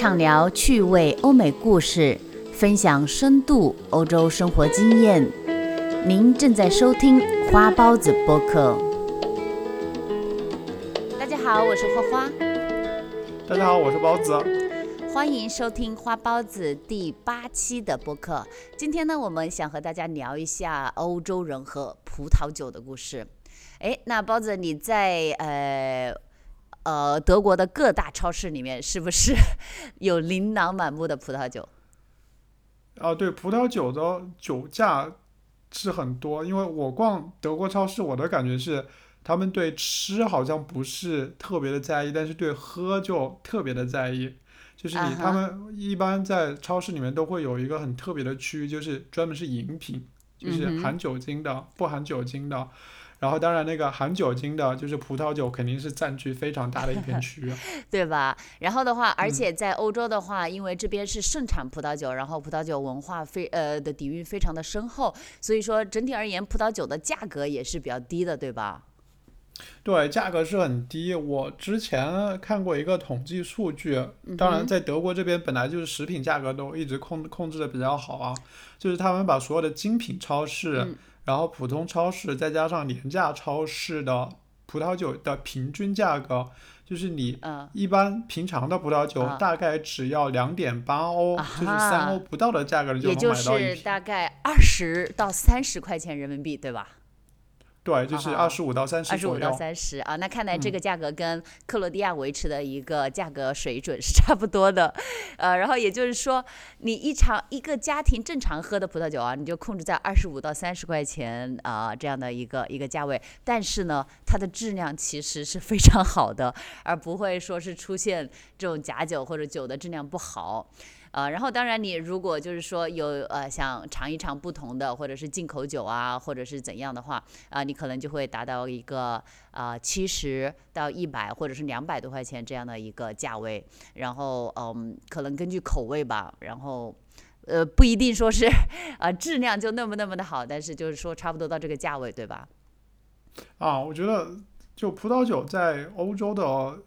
畅聊趣味欧美故事，分享深度欧洲生活经验。您正在收听花包子播客。大家好，我是花花。大家好，我是包子。欢迎收听花包子第八期的播客。今天呢，我们想和大家聊一下欧洲人和葡萄酒的故事。哎，那包子你在呃呃德国的各大超市里面，是不是 有琳琅满目的葡萄酒？啊，对，葡萄酒的酒价是很多，因为我逛德国超市，我的感觉是他们对吃好像不是特别的在意，但是对喝就特别的在意。就是你他们一般在超市里面都会有一个很特别的区域，就是专门是饮品，就是含酒精的、不含酒精的。然后当然那个含酒精的，就是葡萄酒，肯定是占据非常大的一片区域，对吧？然后的话，而且在欧洲的话，因为这边是盛产葡萄酒，然后葡萄酒文化非呃的底蕴非常的深厚，所以说整体而言，葡萄酒的价格也是比较低的，对吧？对，价格是很低。我之前看过一个统计数据，当然在德国这边本来就是食品价格都一直控控制的比较好啊，就是他们把所有的精品超市。然后普通超市再加上廉价超市的葡萄酒的平均价格，就是你一般平常的葡萄酒大概只要两点八欧，就是三欧不到的价格就能买到一瓶。也就是大概二十到三十块钱人民币，对吧？对，就是二十五到三十二十五到三十啊，那看来这个价格跟克罗地亚维持的一个价格水准是差不多的，呃，然后也就是说，你一场一个家庭正常喝的葡萄酒啊，你就控制在二十五到三十块钱啊这样的一个一个价位，但是呢，它的质量其实是非常好的，而不会说是出现这种假酒或者酒的质量不好。呃，然后当然，你如果就是说有呃想尝一尝不同的，或者是进口酒啊，或者是怎样的话，啊，你可能就会达到一个啊七十到一百或者是两百多块钱这样的一个价位。然后嗯，可能根据口味吧，然后呃不一定说是啊质量就那么那么的好，但是就是说差不多到这个价位，对吧？啊，我觉得就葡萄酒在欧洲的。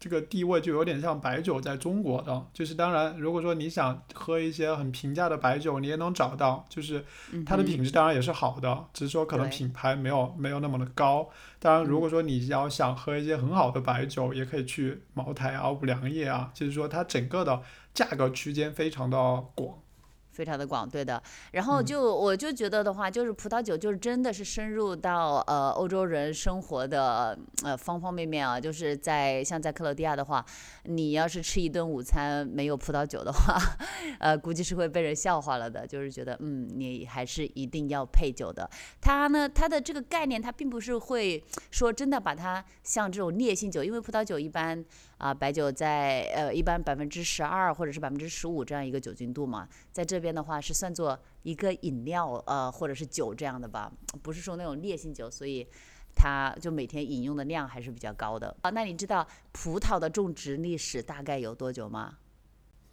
这个地位就有点像白酒在中国的，就是当然，如果说你想喝一些很平价的白酒，你也能找到，就是它的品质当然也是好的，只是说可能品牌没有没有那么的高。当然，如果说你要想喝一些很好的白酒，也可以去茅台啊、五粮液啊，就是说它整个的价格区间非常的广。非常的广，对的。然后就我就觉得的话，就是葡萄酒就是真的是深入到呃欧洲人生活的呃方方面面啊。就是在像在克罗地亚的话，你要是吃一顿午餐没有葡萄酒的话，呃估计是会被人笑话了的。就是觉得嗯，你还是一定要配酒的。它呢，它的这个概念，它并不是会说真的把它像这种烈性酒，因为葡萄酒一般。啊，白酒在呃一般百分之十二或者是百分之十五这样一个酒精度嘛，在这边的话是算作一个饮料呃或者是酒这样的吧，不是说那种烈性酒，所以它就每天饮用的量还是比较高的啊。那你知道葡萄的种植历史大概有多久吗？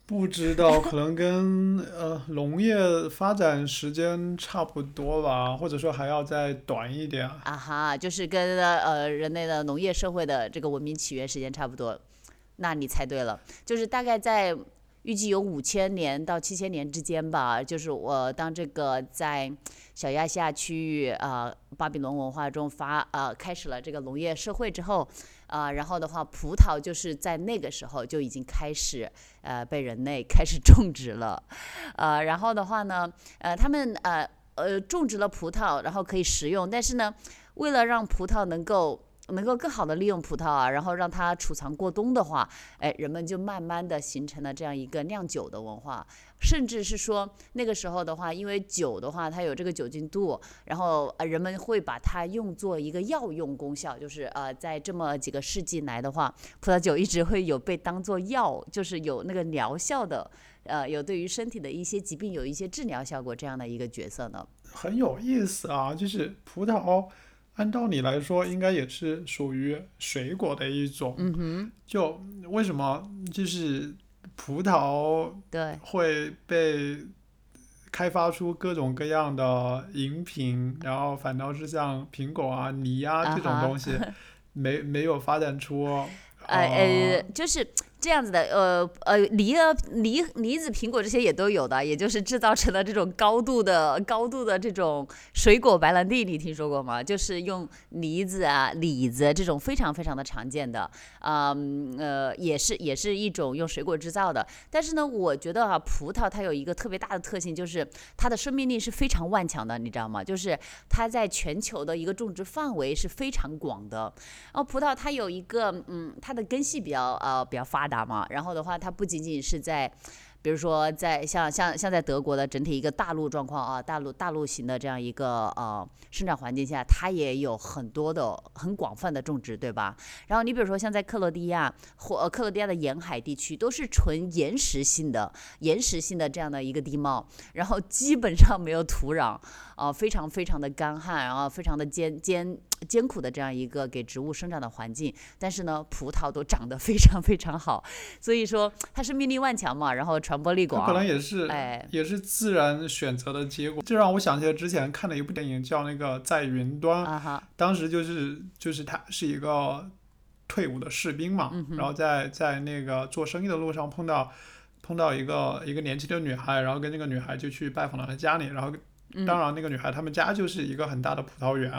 不知道，可能跟呃农业发展时间差不多吧，或者说还要再短一点。啊哈，就是跟呃人类的农业社会的这个文明起源时间差不多。那你猜对了，就是大概在预计有五千年到七千年之间吧。就是我当这个在小亚细亚区域啊，巴比伦文化中发呃开始了这个农业社会之后啊，然后的话，葡萄就是在那个时候就已经开始呃被人类开始种植了，呃，然后的话呢，呃，他们呃呃种植了葡萄，然后可以食用，但是呢，为了让葡萄能够能够更好的利用葡萄啊，然后让它储藏过冬的话，哎，人们就慢慢的形成了这样一个酿酒的文化，甚至是说那个时候的话，因为酒的话它有这个酒精度，然后呃人们会把它用作一个药用功效，就是呃在这么几个世纪来的话，葡萄酒一直会有被当做药，就是有那个疗效的，呃有对于身体的一些疾病有一些治疗效果这样的一个角色呢。很有意思啊，就是葡萄。按道理来说，应该也是属于水果的一种。嗯哼。就为什么就是葡萄对会被开发出各种各样的饮品，然后反倒是像苹果啊、梨啊这种东西，没没有发展出。呃呃，就是这样子的，呃呃，梨啊梨梨子、苹果这些也都有的，也就是制造成了这种高度的高度的这种水果白兰地，你听说过吗？就是用梨子啊、李子这种非常非常的常见的，嗯呃，也是也是一种用水果制造的。但是呢，我觉得啊，葡萄它有一个特别大的特性，就是它的生命力是非常顽强的，你知道吗？就是它在全球的一个种植范围是非常广的。然后葡萄它有一个，嗯，它的根系比较呃比较发达嘛，然后的话，它不仅仅是在。比如说，在像像像在德国的整体一个大陆状况啊，大陆大陆型的这样一个呃生长环境下，它也有很多的很广泛的种植，对吧？然后你比如说像在克罗地亚或克罗地亚的沿海地区，都是纯岩石性的岩石性的这样的一个地貌，然后基本上没有土壤啊，非常非常的干旱，然后非常的艰艰艰苦的这样一个给植物生长的环境。但是呢，葡萄都长得非常非常好，所以说它是命力万强嘛，然后传。播力广，可能也是，哎，也是自然选择的结果。这让我想起来之前看的一部电影，叫那个《在云端》。当时就是就是他是一个退伍的士兵嘛，然后在在那个做生意的路上碰到碰到一个一个年轻的女孩，然后跟那个女孩就去拜访了她家里，然后当然那个女孩他们家就是一个很大的葡萄园，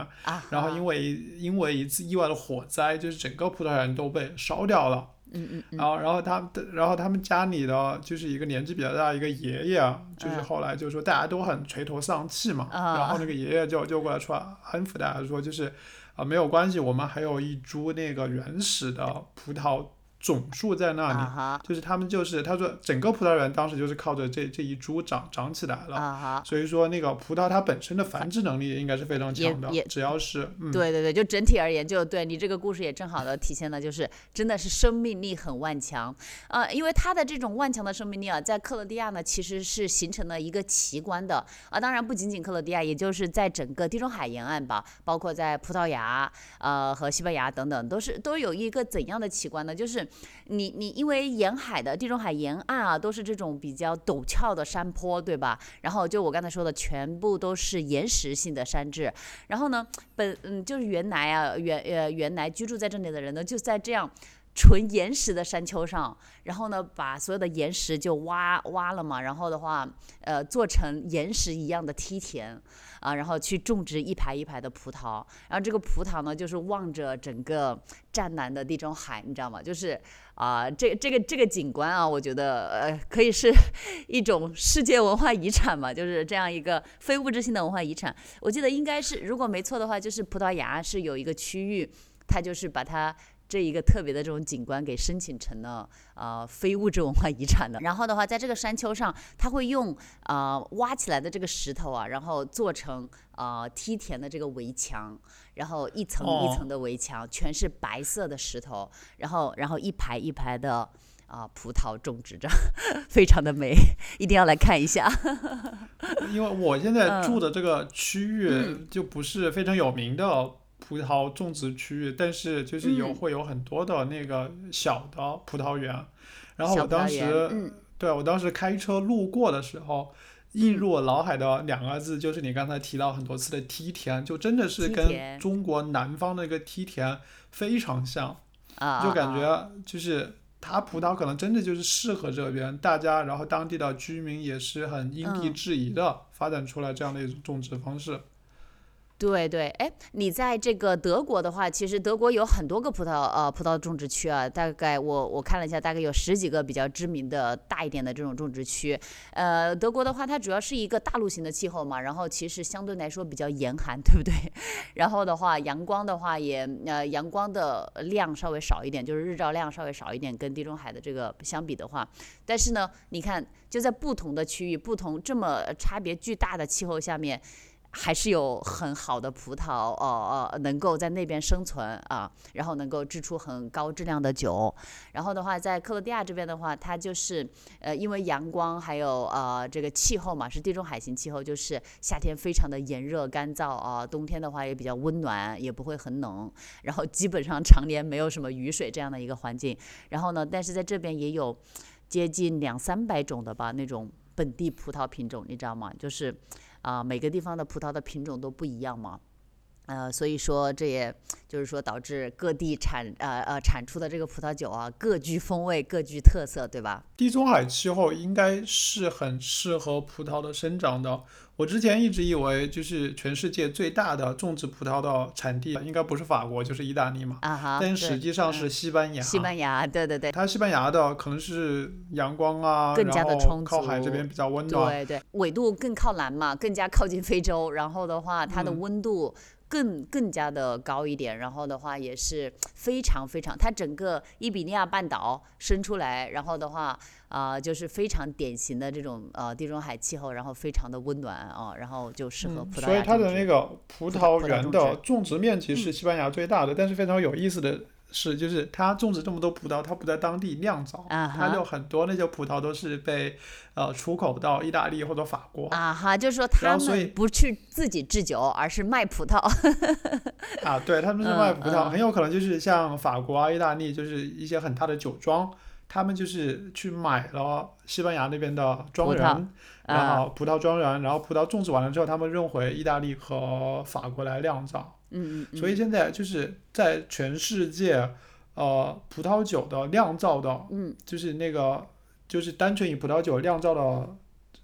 然后因为因为一次意外的火灾，就是整个葡萄园都被烧掉了。嗯嗯然后，然后他，然后他们家里的就是一个年纪比较大一个爷爷，就是后来就说大家都很垂头丧气嘛，然后那个爷爷就就过来说安抚大家说，就是啊没有关系，我们还有一株那个原始的葡萄。种树在那里，就是他们就是他说整个葡萄园当时就是靠着这这一株长长起来了，所以说那个葡萄它本身的繁殖能力应该是非常强的，只要是对对对，就整体而言，就对你这个故事也正好的体现了，就是真的是生命力很顽强，呃，因为它的这种顽强的生命力啊，在克罗地亚呢其实是形成了一个奇观的。啊，当然不仅仅克罗地亚，也就是在整个地中海沿岸吧，包括在葡萄牙呃和西班牙等等，都是都有一个怎样的奇观呢？就是。你你因为沿海的地中海沿岸啊，都是这种比较陡峭的山坡，对吧？然后就我刚才说的，全部都是岩石性的山质。然后呢，本嗯就是原来啊原呃原来居住在这里的人呢，就在这样。纯岩石的山丘上，然后呢，把所有的岩石就挖挖了嘛，然后的话，呃，做成岩石一样的梯田，啊，然后去种植一排一排的葡萄，然后这个葡萄呢，就是望着整个湛蓝的地中海，你知道吗？就是啊，这这个这个景观啊，我觉得呃，可以是 一种世界文化遗产嘛，就是这样一个非物质性的文化遗产。我记得应该是，如果没错的话，就是葡萄牙是有一个区域，它就是把它。这一个特别的这种景观给申请成了呃非物质文化遗产的。然后的话，在这个山丘上，他会用啊挖起来的这个石头啊，然后做成啊梯田的这个围墙，然后一层一层的围墙全是白色的石头，然后然后一排一排的啊葡萄种植着，非常的美，一定要来看一下。因为我现在住的这个区域就不是非常有名的。葡萄种植区域，但是就是有会有很多的那个小的葡萄园，然后我当时，对我当时开车路过的时候，映入我脑海的两个字就是你刚才提到很多次的梯田，就真的是跟中国南方的一个梯田非常像，就感觉就是它葡萄可能真的就是适合这边大家，然后当地的居民也是很因地制宜的发展出来这样的一种种植方式。对对，哎，你在这个德国的话，其实德国有很多个葡萄呃葡萄种植区啊，大概我我看了一下，大概有十几个比较知名的大一点的这种种植区。呃，德国的话，它主要是一个大陆型的气候嘛，然后其实相对来说比较严寒，对不对？然后的话，阳光的话也呃阳光的量稍微少一点，就是日照量稍微少一点，跟地中海的这个相比的话，但是呢，你看就在不同的区域，不同这么差别巨大的气候下面。还是有很好的葡萄，哦哦，能够在那边生存啊，然后能够制出很高质量的酒。然后的话，在克罗地亚这边的话，它就是呃，因为阳光还有呃这个气候嘛，是地中海型气候，就是夏天非常的炎热干燥啊，冬天的话也比较温暖，也不会很冷，然后基本上常年没有什么雨水这样的一个环境。然后呢，但是在这边也有接近两三百种的吧那种本地葡萄品种，你知道吗？就是。啊，每个地方的葡萄的品种都不一样嘛，呃，所以说这也就是说导致各地产呃呃产出的这个葡萄酒啊各具风味、各具特色，对吧？地中海气候应该是很适合葡萄的生长的。我之前一直以为，就是全世界最大的种植葡萄的产地应该不是法国，就是意大利嘛。啊哈，但实际上是西班牙。西班牙，对对对。它西班牙的可能是阳光啊，更加的充足，靠海这边比较温暖。对对，纬度更靠南嘛，更加靠近非洲，然后的话，它的温度。更更加的高一点，然后的话也是非常非常，它整个伊比利亚半岛伸出来，然后的话啊，就是非常典型的这种呃地中海气候，然后非常的温暖啊，然后就适合葡萄所以它的那个葡萄园的种植面积是西班牙最大的，但是非常有意思的。是，就是他种植这么多葡萄，他不在当地酿造，他就很多那些葡萄都是被呃出口到意大利或者法国。啊哈，就是说他们不去自己制酒，而是卖葡萄。啊，对，他们是卖葡萄，很有可能就是像法国啊、意大利，就是一些很大的酒庄，他们就是去买了西班牙那边的庄园，然后葡萄庄园，然后葡萄种植完了之后，他们运回意大利和法国来酿造。嗯嗯，所以现在就是在全世界，呃，葡萄酒的酿造的，嗯，就是那个，就是单纯以葡萄酒酿造的，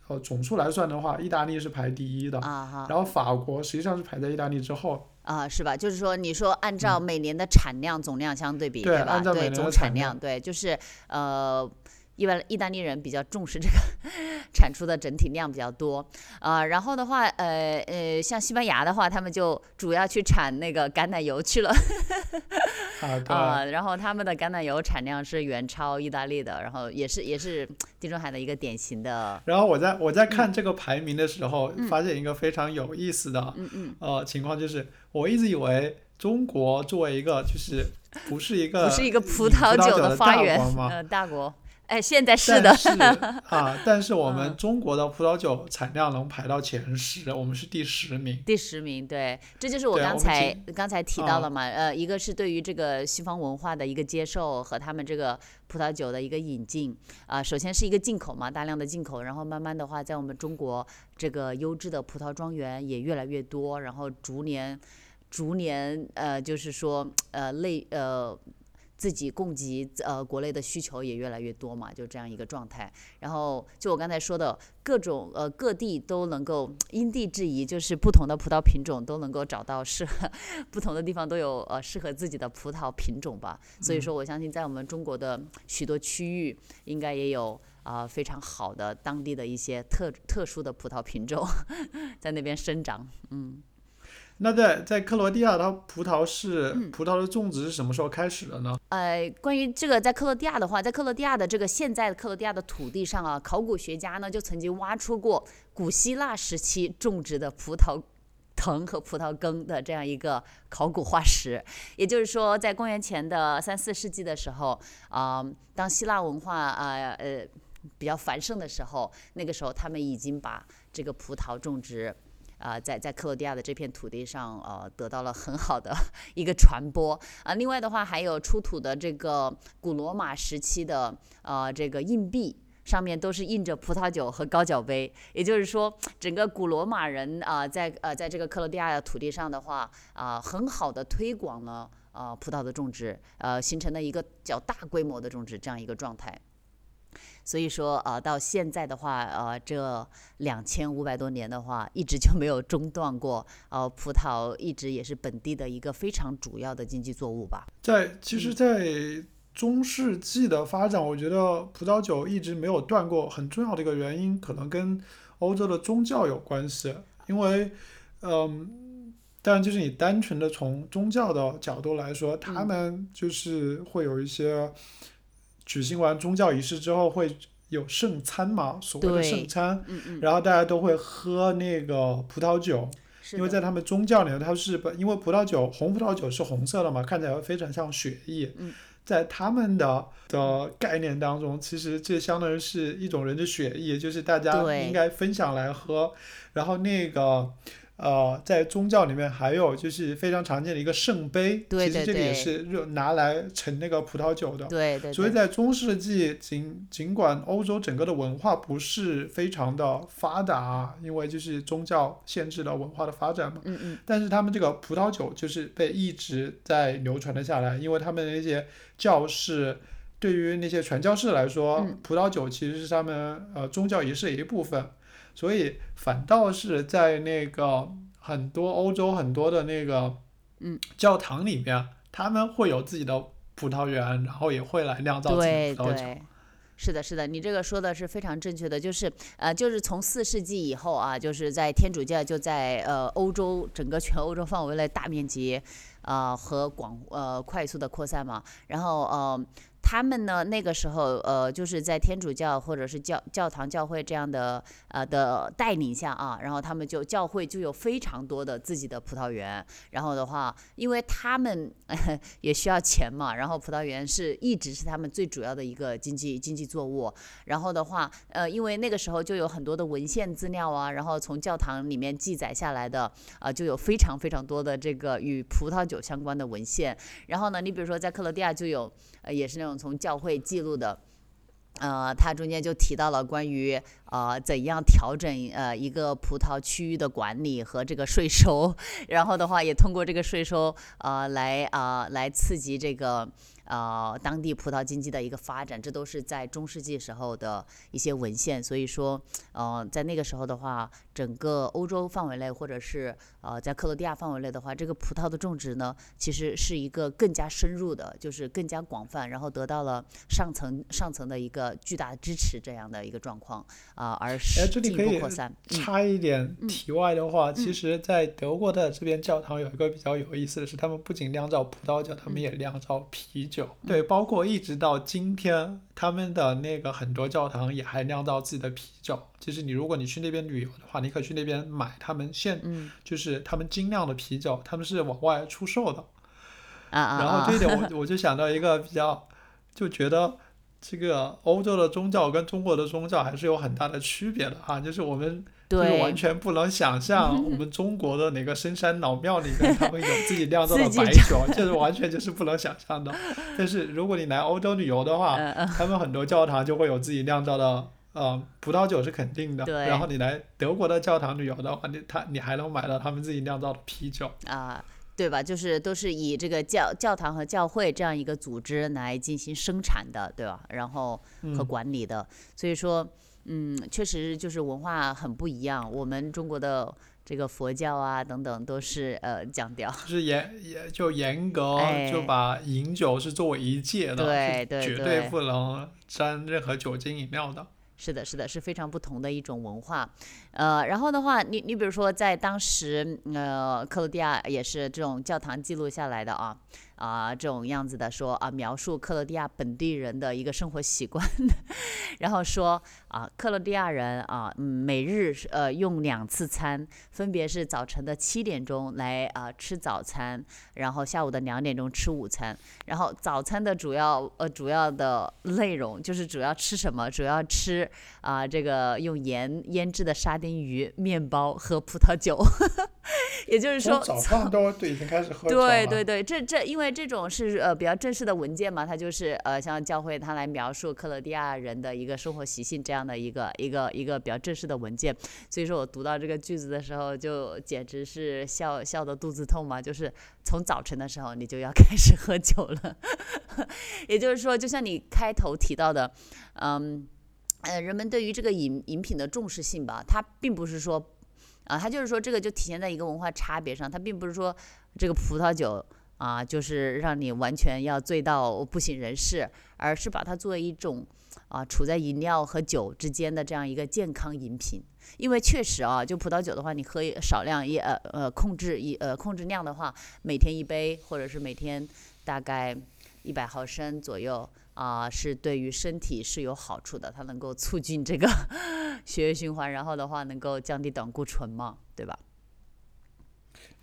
呃，总数来算的话，意大利是排第一的，啊哈，然后法国实际上是排在意大利之后，啊，是吧？就是说，你说按照每年的产量总量相对比，对吧？对，总产量，对，就是呃。一般意大利人比较重视这个 产出的整体量比较多，啊，然后的话，呃呃，像西班牙的话，他们就主要去产那个橄榄油去了，啊，然后他们的橄榄油产量是远超意大利的，然后也是也是地中海的一个典型的。然后我在我在看这个排名的时候，发现一个非常有意思的，嗯嗯，呃，情况就是，我一直以为中国作为一个就是不是一个不是一个葡萄酒的发源，呃，大国。哎，现在是的，是 啊，但是我们中国的葡萄酒产量能排到前十，我们是第十名。第十名，对，这就是我刚才刚才提到了嘛，呃，一个是对于这个西方文化的一个接受和他们这个葡萄酒的一个引进，啊，首先是一个进口嘛，大量的进口，然后慢慢的话，在我们中国这个优质的葡萄庄园也越来越多，然后逐年逐年呃，就是说呃类呃。自己供给呃国内的需求也越来越多嘛，就这样一个状态。然后就我刚才说的各种呃各地都能够因地制宜，就是不同的葡萄品种都能够找到适合不同的地方都有呃适合自己的葡萄品种吧。所以说我相信在我们中国的许多区域应该也有啊非常好的当地的一些特特殊的葡萄品种 在那边生长，嗯。那在在克罗地亚，它葡萄是葡萄的种植是什么时候开始的呢？呃，关于这个，在克罗地亚的话，在克罗地亚的这个现在的克罗地亚的土地上啊，考古学家呢就曾经挖出过古希腊时期种植的葡萄藤和葡萄根的这样一个考古化石。也就是说，在公元前的三四世纪的时候，啊，当希腊文化啊呃比较繁盛的时候，那个时候他们已经把这个葡萄种植。啊，在在克罗地亚的这片土地上，呃，得到了很好的一个传播啊。另外的话，还有出土的这个古罗马时期的呃这个硬币，上面都是印着葡萄酒和高脚杯。也就是说，整个古罗马人啊，在呃在这个克罗地亚的土地上的话啊，很好的推广了啊葡萄的种植，呃，形成了一个较大规模的种植这样一个状态。所以说，呃，到现在的话，呃，这两千五百多年的话，一直就没有中断过。呃，葡萄一直也是本地的一个非常主要的经济作物吧。在其实，在中世纪的发展，我觉得葡萄酒一直没有断过。很重要的一个原因，可能跟欧洲的宗教有关系。因为，嗯，当然就是你单纯的从宗教的角度来说，他们就是会有一些。举行完宗教仪式之后会有圣餐嘛？所谓的圣餐，然后大家都会喝那个葡萄酒，因为在他们宗教里面，它是因为葡萄酒红葡萄酒是红色的嘛，看起来非常像血液。在他们的的概念当中，其实这相当于是一种人的血液，就是大家应该分享来喝。然后那个呃，在宗教里面还有就是非常常见的一个圣杯，对对其实这个也是热拿来盛那个葡萄酒的。对对所以，在中世纪，尽尽管欧洲整个的文化不是非常的发达，因为就是宗教限制了文化的发展嘛，嗯嗯，但是他们这个葡萄酒就是被一直在流传了下来，因为他们那些教士。对于那些传教士来说，嗯葡萄酒其实是他们呃宗教仪式的一部分，所以反倒是在那个很多欧洲很多的那个嗯教堂里面，他们会有自己的葡萄园，然后也会来酿造自己对的葡萄酒。对。是的，是的，你这个说的是非常正确的，就是呃，就是从四世纪以后啊，就是在天主教就在呃欧洲整个全欧洲范围内大面积啊、和广呃快速的扩散嘛，然后呃他们呢那个时候呃就是在天主教或者是教教堂教会这样的呃的带领下啊，然后他们就教会就有非常多的自己的葡萄园，然后的话，因为他们 也需要钱嘛，然后葡萄园是一直是他们最主要的一个经济经济作物。然后的话，呃，因为那个时候就有很多的文献资料啊，然后从教堂里面记载下来的，啊、就有非常非常多的这个与葡萄酒相关的文献。然后呢，你比如说在克罗地亚就有，呃，也是那种从教会记录的。呃，它中间就提到了关于呃怎样调整呃一个葡萄区域的管理和这个税收，然后的话也通过这个税收呃来啊、呃来刺激这个呃当地葡萄经济的一个发展，这都是在中世纪时候的一些文献。所以说，呃，在那个时候的话，整个欧洲范围内或者是呃在克罗地亚范围内的话，这个葡萄的种植呢，其实是一个更加深入的，就是更加广泛，然后得到了上层上层的一个巨大的支持这样的一个状况啊、而是进一这里可以步扩散。嗯插一点题外的话，嗯其实，在德国的这边教堂有一个比较有意思的是，他们不仅酿造葡萄酒，他们嗯也酿造啤酒。对，包括一直到今天，他们的那个很多教堂也还酿造自己的啤酒。其实你如果你去那边旅游的话，你可以去那边买他们现嗯就是他们精酿的啤酒，他们是往外出售的。啊啊然后啊这一点我我就想到一个比较，就觉得这个欧洲的宗教跟中国的宗教还是有很大的区别的啊，就是我们就是完全不能想象 我们中国的哪个深山老庙里面 他们有自己酿造的白酒，这是完全就是不能想象的。但是如果你来欧洲旅游的话，他们很多教堂就会有自己酿造的。呃，葡萄酒是肯定的，然后你来德国的教堂旅游的话，你他你还能买到他们自己酿造的啤酒。啊，对吧？就是都是以这个教教堂和教会这样一个组织来进行生产的，对吧？然后和嗯，管理的，所以说，嗯，确实就是文化很不一样。我们中国的这个佛教啊等等都是呃讲掉，就是严严就严格哎就把饮酒是作为一戒的，对对对绝对不能沾任何酒精饮料的。是的，是的，是非常不同的一种文化。呃，然后的话，你你比如说在当时，呃，克罗地亚也是这种教堂记录下来的啊啊、这种样子的说啊，描述克罗地亚本地人的一个生活习惯，然后说啊，克罗地亚人啊，嗯，每日呃用两次餐，分别是早晨的七点钟来啊、吃早餐，然后下午的两点钟吃午餐。然后早餐的主要呃主要的内容就是主要吃什么？主要吃啊、这个用盐腌制的沙丁鱼、面包和葡萄酒。也就是说，早上都都已经开始喝。对对对，这这因为这种是呃比较正式的文件嘛，它就是呃像教会它来描述克罗地亚人的一个生活习性这样的一个一个一个比较正式的文件，所以说我读到这个句子的时候，就简直是笑笑的肚子痛嘛，就是从早晨的时候你就要 开始喝酒了，也就是说，就像你开头提到的，嗯。呃，人们对于这个饮饮品的重视性吧，它并不是说啊，他就是说这个就体现在一个文化差别上，它并不是说这个葡萄酒啊，就是让你完全要醉到不省人事，而是把它作为一种啊处在饮料和酒之间的这样一个健康饮品。因为确实啊，就葡萄酒的话，你喝少量也呃呃控制一呃控制量的话，每天一杯，或者是每天大概一百毫升左右。啊、是对于身体是有好处的，它能够促进这个 血液循环，然后的话能够降低胆固醇嘛，对吧？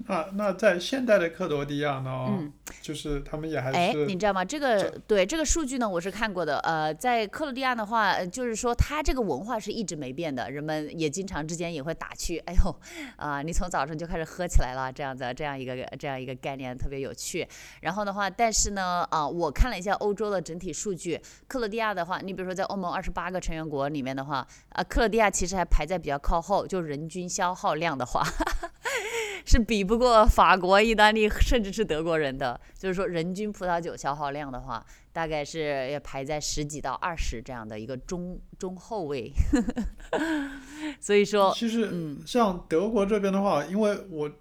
那那在现代的克罗地亚呢，嗯，就是他们也还哎，是你知道吗？这个对这个数据呢，我是看过的。呃，在克罗地亚的话，呃就是说它这个文化是一直没变的，人们也经常之间也会打趣，哎呦，啊、你从早晨就开始喝起来了，这样子，这样一个这样一个概念特别有趣。然后的话，但是呢，啊、我看了一下欧洲的整体数据，克罗地亚的话，你比如说在欧盟二十八个成员国里面的话，啊、克罗地亚其实还排在比较靠后，就人均消耗量的话。是比不过法国、意大利，甚至是德国人的。就是说，人均葡萄酒消耗量的话，大概是要排在十几到二十这样的一个中中后位。所以说，其实嗯像德国这边的话，因为我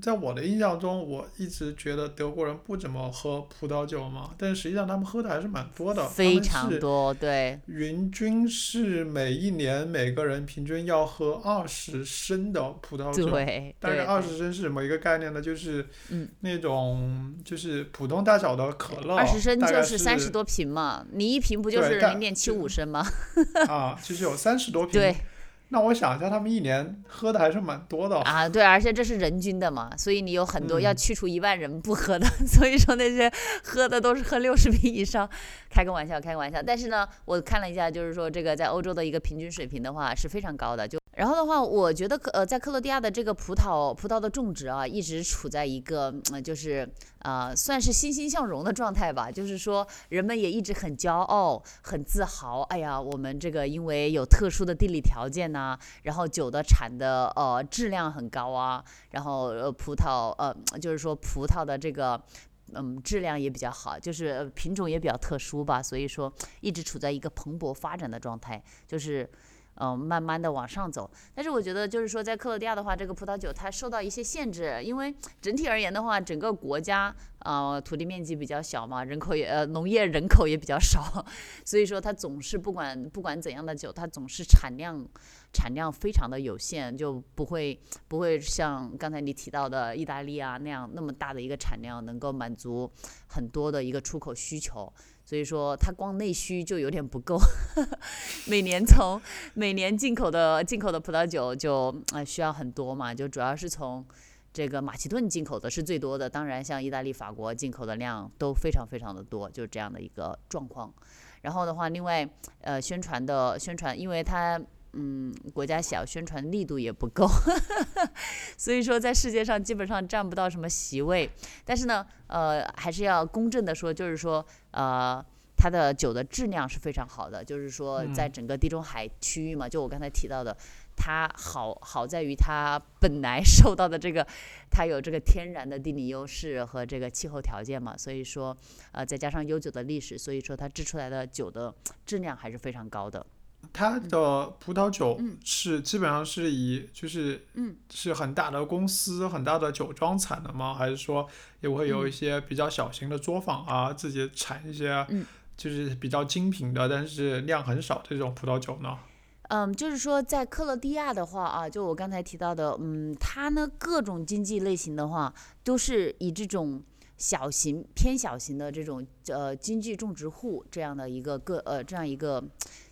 在我的印象中，我一直觉得德国人不怎么喝葡萄酒嘛，但实际上他们喝的还是蛮多的，非常多，对，云均是每一年每个人平均要喝二十升的葡萄酒。对，大概对对二十升是什么一个概念呢？就是嗯那种就是普通大小的可乐，二十升就是三十多瓶嘛，你一瓶不就是零点七五升吗？啊，就是有三十多瓶。对，那我想一下，他们一年喝的还是蛮多的。啊，对，而且这是人均的嘛，所以你有很多要嗯去除一万人不喝的，所以说那些喝的都是喝六十瓶以上，开个玩笑，开个玩笑。但是呢，我看了一下，就是说这个在欧洲的一个平均水平的话是非常高的，就。然后的话，我觉得克呃，在克罗地亚的这个葡萄葡萄的种植啊，一直处在一个呃，就是呃，算是欣欣向荣的状态吧。就是说，人们也一直很骄傲、很自豪。哎呀，我们这个因为有特殊的地理条件呐、然后酒的产的呃质量很高啊，然后呃葡萄呃就是说葡萄的这个。嗯，质量也比较好，就是品种也比较特殊吧，所以说一直处在一个蓬勃发展的状态，就是、呃慢慢的往上走。但是我觉得就是说，在克罗地亚的话，这个葡萄酒它受到一些限制，因为整体而言的话，整个国家呃土地面积比较小嘛，人口也呃农业人口也比较少，所以说它总是不管不管怎样的酒，它总是产量产量非常的有限，就不会不会像刚才你提到的意大利啊那样那么大的一个产量，能够满足很多的一个出口需求。所以说，它光内需就有点不够，每年从每年进口的进口的葡萄酒就呃需要很多嘛，就主要是从这个马其顿进口的是最多的，当然像意大利、法国进口的量都非常非常的多，就是这样的一个状况。然后的话，另外呃宣传的宣传，因为它嗯国家小，宣传力度也不够，所以说在世界上基本上占不到什么席位。但是呢，呃还是要公正的说，就是说呃。它的酒的质量是非常好的，就是说在嗯整个地中海区域嘛，就我刚才提到的，它好好在于它本来 受到的这个，它有这个天然的地理优势和这个气候条件嘛，所以说呃再加上悠久的历史，所以说它制出来的酒的质量还是非常高的。它的葡萄酒嗯是基本上是以就是嗯是很大的公司、很大的酒庄产的吗？还是说也会有一嗯些比较小型的作坊啊，自己产一些嗯就是比较精品的，但是量很少这种葡萄酒呢？嗯，就是说，在克罗地亚的话啊，就我刚才提到的，嗯，它呢各种经济类型的话，都是以这种小型、偏小型的这种呃经济种植户这样的一个个呃这样一个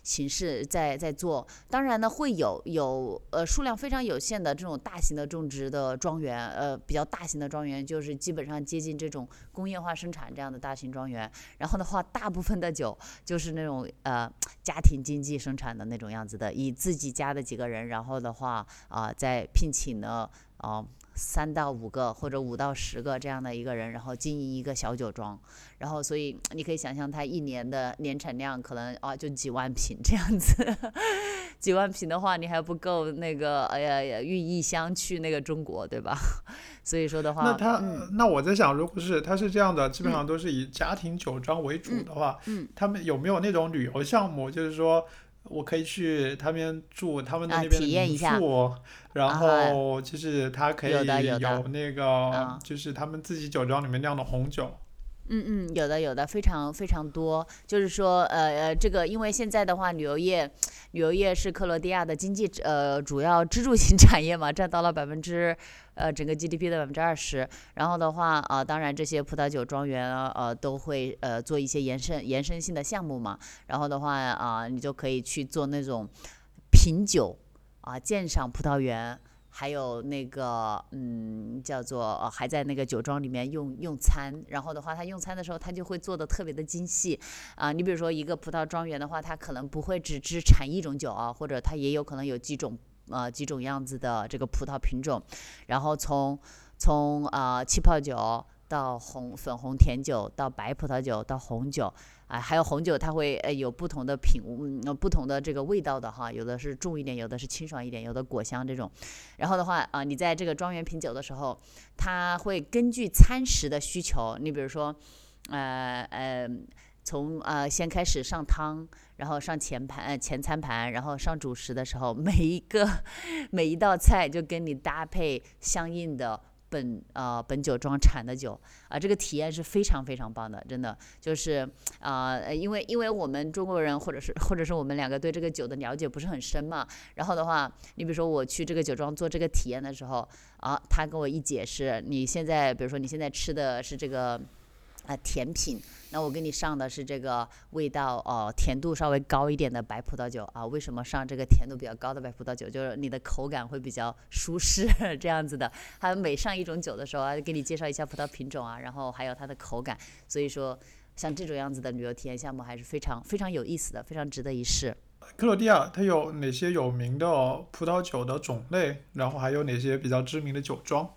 形式在在做。当然呢，会有有呃数量非常有限的这种大型的种植的庄园，呃比较大型的庄园，就是基本上接近这种工业化生产这样的大型庄园。然后的话，大部分的酒 就是那种呃家庭经济生产的那种样子的，以自己家的几个人，然后的话啊、再聘请呢啊、三到五个或者五到十个这样的一个人，然后经营一个小酒庄，然后所以你可以想象，他一年的年产量可能啊就几万瓶这样子，几万瓶的话，你还不够那个哎呀运一箱去那个中国，对吧？所以说的话，那他、嗯那我在想，如果是他是这样的，基本上都是以家庭酒庄为主的话，嗯他们有没有那种旅游项目，就是说我可以去他们住他们的啊那边的民体验一下宿，然啊后就是他可以有那个、啊就是他们自己酒庄里面酿的红酒。嗯嗯，有的有的，非常非常多。就是说，呃呃，这个因为现在的话，旅游业，旅游业是克罗地亚的经济呃主要支柱型 产业嘛，占到了百分之呃整个 GDP 的百分之二十。然后的话，啊、当然这些葡萄酒庄园啊，呃都会呃做一些延伸延伸性的项目嘛。然后的话啊、你就可以去做那种品酒啊、鉴赏葡萄园。还有那个嗯，叫做、呃、还在那个酒庄里面用用餐，然后的话，他用餐的时候他就会做的特别的精细啊、你比如说一个葡萄庄园的话，它可能不会只只产一种酒啊，或者它也有可能有几种呃几种样子的这个葡萄品种，然后从从啊、呃气泡酒到红粉红甜酒到白葡萄酒到红酒。啊，还有红酒，它会呃有不同的品，嗯，不同的这个味道的哈，有的是重一点，有的是清爽一点，有的果香这种。然后的话啊、你在这个庄园品酒的时候，它会根据餐食的需求，你比如说，呃呃，从呃先开始上汤，然后上前盘、呃、前餐盘，然后上主食的时候，每一个 每一道菜就跟你搭配相应的。本啊本酒庄产的酒啊、这个体验是非常非常棒的，真的。就是啊、因为因为我们中国人或者是或者是我们两个对这个酒的了解不是很深嘛，然后的话，你比如说我去这个酒庄做这个体验的时候啊，他跟我一解释，你现在比如说你现在吃的是这个啊、甜品，那我给你上的是这个味道哦、甜度稍微高一点的白葡萄酒啊，为什么上这个甜度比较高的白葡萄酒？就是你的口感会比较舒适 这样子的。他每上一种酒的时候啊，给你介绍一下葡萄品种啊，然后还有它的口感，所以说。像这种样子的旅游体验项目还是非常非常有意思的，非常值得一试。克罗地亚它有哪些有名的葡萄酒的种类？然后还有哪些比较知名的酒庄？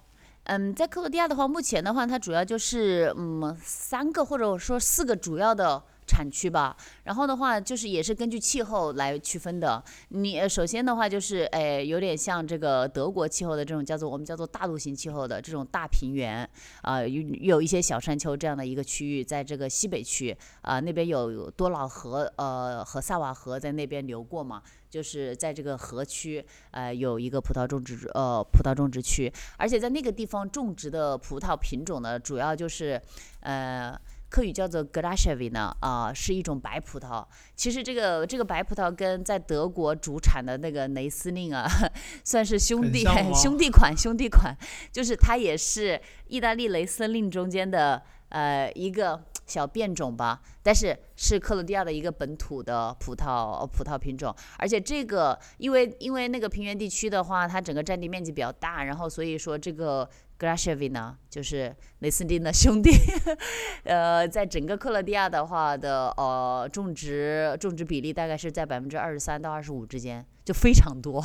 嗯，在克罗地亚的话，目前的话，它主要就是嗯三个或者我说四个主要的产区吧。然后的话，就是也是根据气候来区分的。你首先的话就是，哎，有点像这个德国气候的这种叫做我们叫做大陆型气候的这种大平原啊、有有一些小山丘这样的一个区域，在这个西北区啊、那边有多瑙河呃和萨瓦河在那边流过嘛。就是在这个河区，呃，有一个葡萄种植呃葡萄种植区，而且在那个地方种植的葡萄品种呢，主要就是，呃，客语叫做 g r a s h e v i 呢，啊、是一种白葡萄。其实这个这个白葡萄跟在德国主产的那个雷司令啊，算是兄弟兄弟款兄弟款，就是它也是意大利雷司令中间的呃一个小变种吧，但是是克罗地亚的一个本土的葡萄呃葡萄品种，而且这个因为因为那个平原地区的话，它整个占地面积比较大，然后所以说这个 g r a s h e v i 呢，就是雷斯汀的兄弟，呃，在整个克罗地亚的话的呃种植种植比例大概是在百分之二十三到二十五之间，就非常多，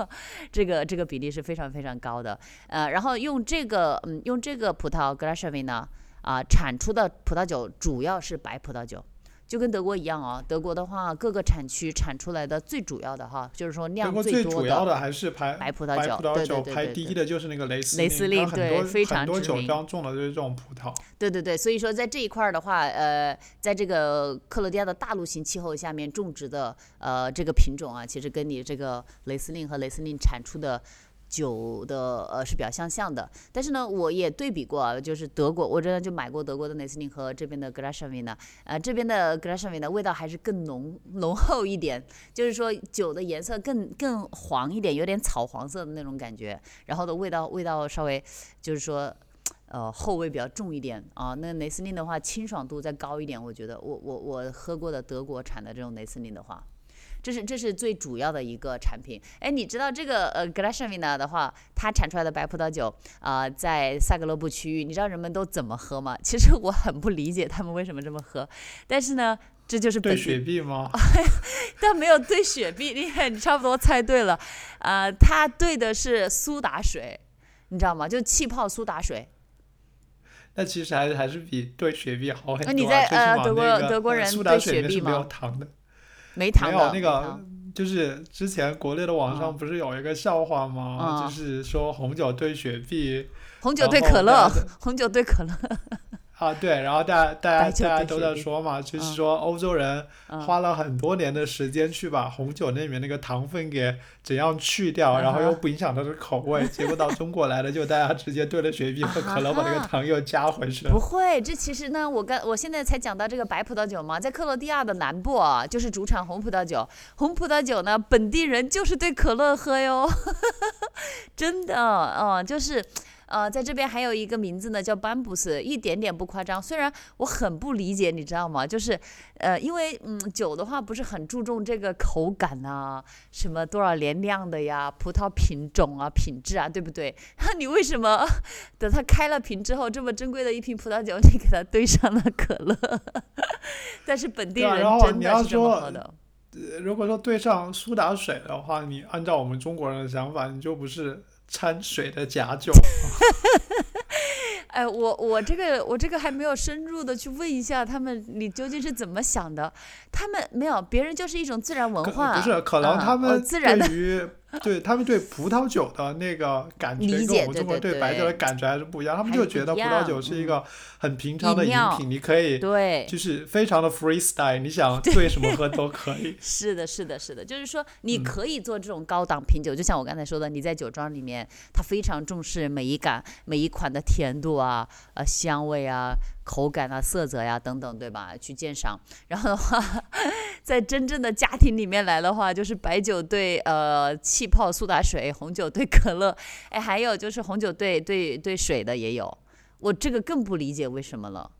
这个这个比例是非常非常高的。呃，然后用这个嗯用这个葡萄 g r a s h e v i 呢。啊，产出的葡萄酒主要是白葡萄酒，就跟德国一样啊。德国的话，各个产区产出来的最主要的哈，就是说量最多主要的还是排白葡萄酒白葡萄对酒排对对对对第一的就是那个雷司雷司令对非常很多酒知名庄种的就是这种葡萄。对对对，所以说在这一块儿的话，呃，在这个克罗地亚的大陆型气候下面种植的呃这个品种啊，其实跟你这个雷司令和雷司令产出的。酒的呃是比较相像的，但是呢，我也对比过啊，就是德国，我真的就买过德国的雷司令和这边的格拉什维呢，呃，这边的格拉什维呢味道还是更浓浓厚一点，就是说酒的颜色更更黄一点，有点草黄色的那种感觉，然后的味道味道稍微就是说呃后味比较重一点啊。那雷司令的话，清爽度再高一点，我觉得我我我喝过的德国产的这种雷司令的话。这是这是最主要的一个产品。哎，你知道这个呃 g l a s h e v i n a 的话，它产出来的白葡萄酒啊、在萨格勒布区域，你知道人们都怎么喝吗？其实我很不理解他们为什么这么喝，但是呢，这就是本对雪碧吗？但没有兑雪碧，你看你差不多猜对了，啊，它兑的是苏打水，你知道吗？就气泡苏打水。那其实还是还是比对雪碧好很多、啊。那你在呃德国那个德国人对雪碧吗糖的。没糖的，没有那个，就是之前国内的网上嗯不是有一个笑话吗？嗯就是说红酒兑雪碧红酒兑可乐，红酒兑可乐，啊，对，然后大家大家大家都在说嘛，就是嗯说欧洲人嗯花了很多年的时间去把红酒那里面那个糖分给怎样去掉，然后又不影响它的口味，结果到中国来了，就大家直接兑了雪碧和可乐，把那个糖又加回去了。不会，这其实呢，我刚我现在才讲到这个白葡萄酒嘛，在克罗地亚的南部啊，就是主产红葡萄酒。红葡萄酒呢，本地人就是兑可乐喝哟，真的，嗯，就是，呃，在这边还有一个名字呢，叫班布斯，一点点不夸张。虽然我很不理解，你知道吗？就是呃，因为嗯，酒的话不是很注重这个口感啊，什么多少年酿的呀，葡萄品种啊、品质啊，对不对？那你为什么等它开了瓶之后，这么珍贵的一瓶葡萄酒，你给它兑上了可乐？但是本地人真的是这么喝的。如果说兑上苏打水的话，你按照我们中国人的想法，你就不是掺水的假酒。哎，我我这个我这个还没有深入的去问一下他们，你究竟是怎么想的？他们没有，别人就是一种自然文化，不是可能他们自然对于。对他们对葡萄酒的那个感觉，跟我们中国对白酒的感觉还是不一样。他们就觉得葡萄酒是一个很平常的饮品，你可以对，就是非常的 freestyle，你想 对什么喝都可以。是的，是的，是的，就是说你可以做这种高档品酒，就像我刚才说的，你在酒庄里面，他非常重视每一感、每一款的甜度啊、呃香味啊。口感啊、色泽呀等等，对吧？去鉴赏。然后的话，在真正的家庭里面来的话，就是白酒兑呃气泡苏打水，红酒兑可乐，哎，还有就是红酒兑兑兑水的也有。我这个更不理解为什么了。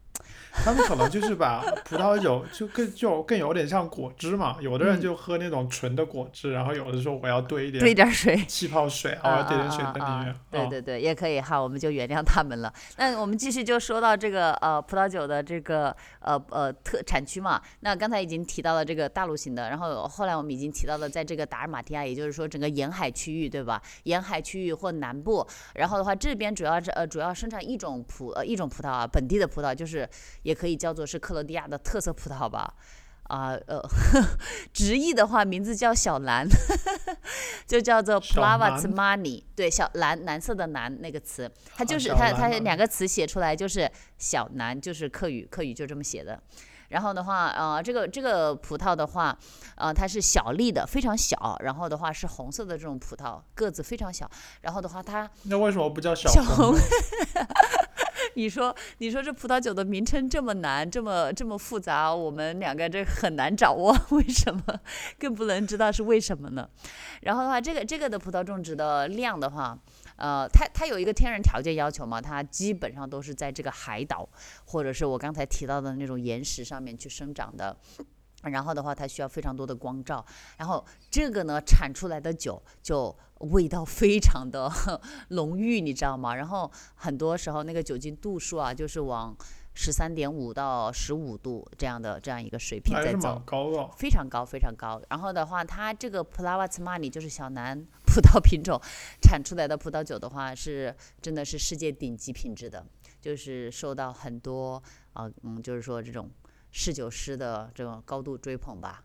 他们可能就是把葡萄酒就更就更有点像果汁嘛，有的人就喝那种纯的果汁，然后有的时候我要兑一点兑点水，气泡水啊，兑点水在里面。对对对，也可以哈，我们就原谅他们了。那我们继续就说到这个呃葡萄酒的这个呃呃特产区嘛。那刚才已经提到了这个大陆型的，然后后来我们已经提到了在这个达尔马提亚，也就是说整个沿海区域对吧？沿海区域或南部，然后的话这边主要是呃主要生产一种葡呃一种葡萄啊，本地的葡萄就是。也可以叫做是克罗地亚的特色葡萄吧，啊呃，直译的话名字叫小蓝，就叫做 Plava z m a n i 对，小蓝蓝色的蓝那个词，它就是它它两个词写出来就是小蓝，就是客语客语就这么写的。然后的话，呃，这个这个葡萄的话，呃，它是小粒的，非常小。然后的话是红色的这种葡萄，个子非常小。然后的话它那为什么不叫小红小红？你说，你说这葡萄酒的名称这么难，这么这么复杂，我们两个这很难掌握，为什么？更不能知道是为什么呢？然后的话，这个这个的葡萄种植的量的话，呃，它它有一个天然条件要求嘛，它基本上都是在这个海岛，或者是我刚才提到的那种岩石上面去生长的。然后的话，它需要非常多的光照，然后这个呢产出来的酒就味道非常的 浓郁，你知道吗？然后很多时候那个酒精度数啊，就是往十三点五到十五度这样的这样一个水平在走，高非常高非常高。然后的话，它这个普拉瓦茨玛尼就是小南 葡萄品种产出来的葡萄酒的话，是真的是世界顶级品质的，就是受到很多啊嗯，就是说这种。侍酒师的这种高度追捧吧，